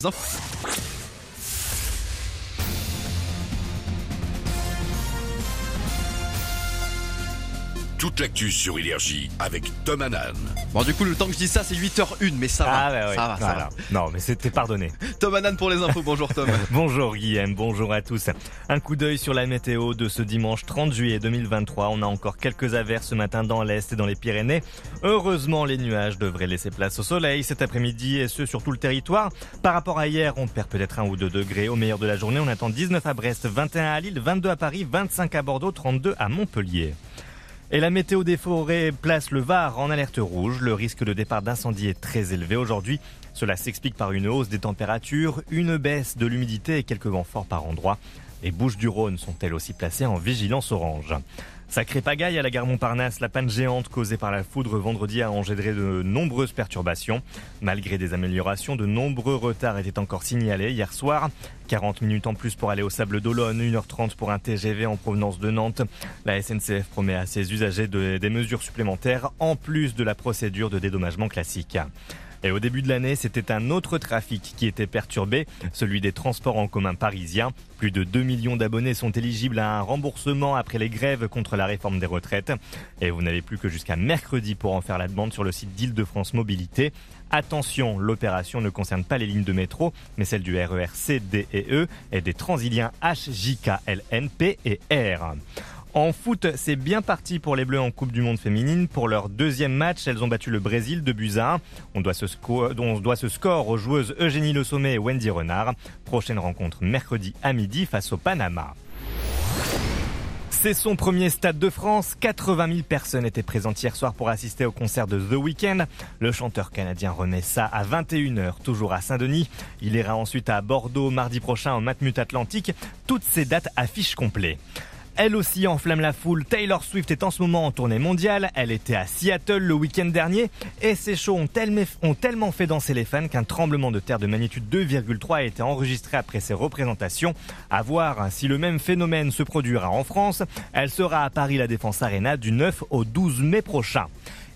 The f- Toute l'actu sur Énergie avec Tom Hanan. Bon, du coup, le temps que je dis ça, c'est 8h01, mais ça va. Ah ouais, ouais. Ça va, ça Voilà. Non, mais c'était pardonné. va. Tom Hanan pour les infos. Bonjour, Tom. bonjour Guillaume, bonjour à tous. Un coup d'œil sur la météo de ce dimanche 30 juillet 2023. On a encore quelques averses ce matin dans l'Est et dans les Pyrénées. Heureusement, les nuages devraient laisser place au soleil cet après-midi et ce sur tout le territoire. Par rapport à hier, on perd peut-être un ou deux degrés. Au meilleur de la journée, on attend 19 à Brest, 21 à Lille, 22 à Paris, 25 à Bordeaux, 32 à Montpellier. Et la météo des forêts place le Var en alerte rouge. Le risque de départ d'incendie est très élevé aujourd'hui. Cela s'explique par une hausse des températures, une baisse de l'humidité et quelques vents forts par endroits. Les Bouches du Rhône sont elles aussi placées en vigilance orange. Sacré pagaille à la gare Montparnasse, la panne géante causée par la foudre vendredi a engendré de nombreuses perturbations. Malgré des améliorations, de nombreux retards étaient encore signalés hier soir. 40 minutes en plus pour aller au Sable d'Olonne, 1h30 pour un TGV en provenance de Nantes. La SNCF promet à ses usagers de- des mesures supplémentaires en plus de la procédure de dédommagement classique. Et au début de l'année, c'était un autre trafic qui était perturbé, celui des transports en commun parisiens. Plus de 2 millions d'abonnés sont éligibles à un remboursement après les grèves contre la réforme des retraites. Et vous n'avez plus que jusqu'à mercredi pour en faire la demande sur le site d'Île-de-France Mobilité. Attention, l'opération ne concerne pas les lignes de métro, mais celles du RER C, D et E et des transiliens H, J, et R. En foot, c'est bien parti pour les Bleus en Coupe du Monde féminine. Pour leur deuxième match, elles ont battu le Brésil de buts à 1. On doit ce, score aux joueuses Eugénie Le Sommet et Wendy Renard. Prochaine rencontre mercredi à midi face au Panama. C'est son premier stade de France. 80 000 personnes étaient présentes hier soir pour assister au concert de The Weeknd. Le chanteur canadien remet ça à 21h, toujours à Saint-Denis. Il ira ensuite à Bordeaux mardi prochain au Matmut Atlantique. Toutes ces dates affichent complet. Elle aussi enflamme la foule. Taylor Swift est en ce moment en tournée mondiale. Elle était à Seattle le week-end dernier. Et ces shows ont tellement, fait danser les fans qu'un tremblement de terre de magnitude 2,3 a été enregistré après ces représentations. À voir si le même phénomène se produira en France. Elle sera à Paris la Défense Arena du 9 au 12 mai prochain.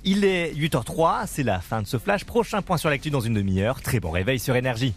Il est 8h03, c'est la fin de ce flash. Prochain point sur l'actu dans une demi-heure. Très bon réveil sur Énergie.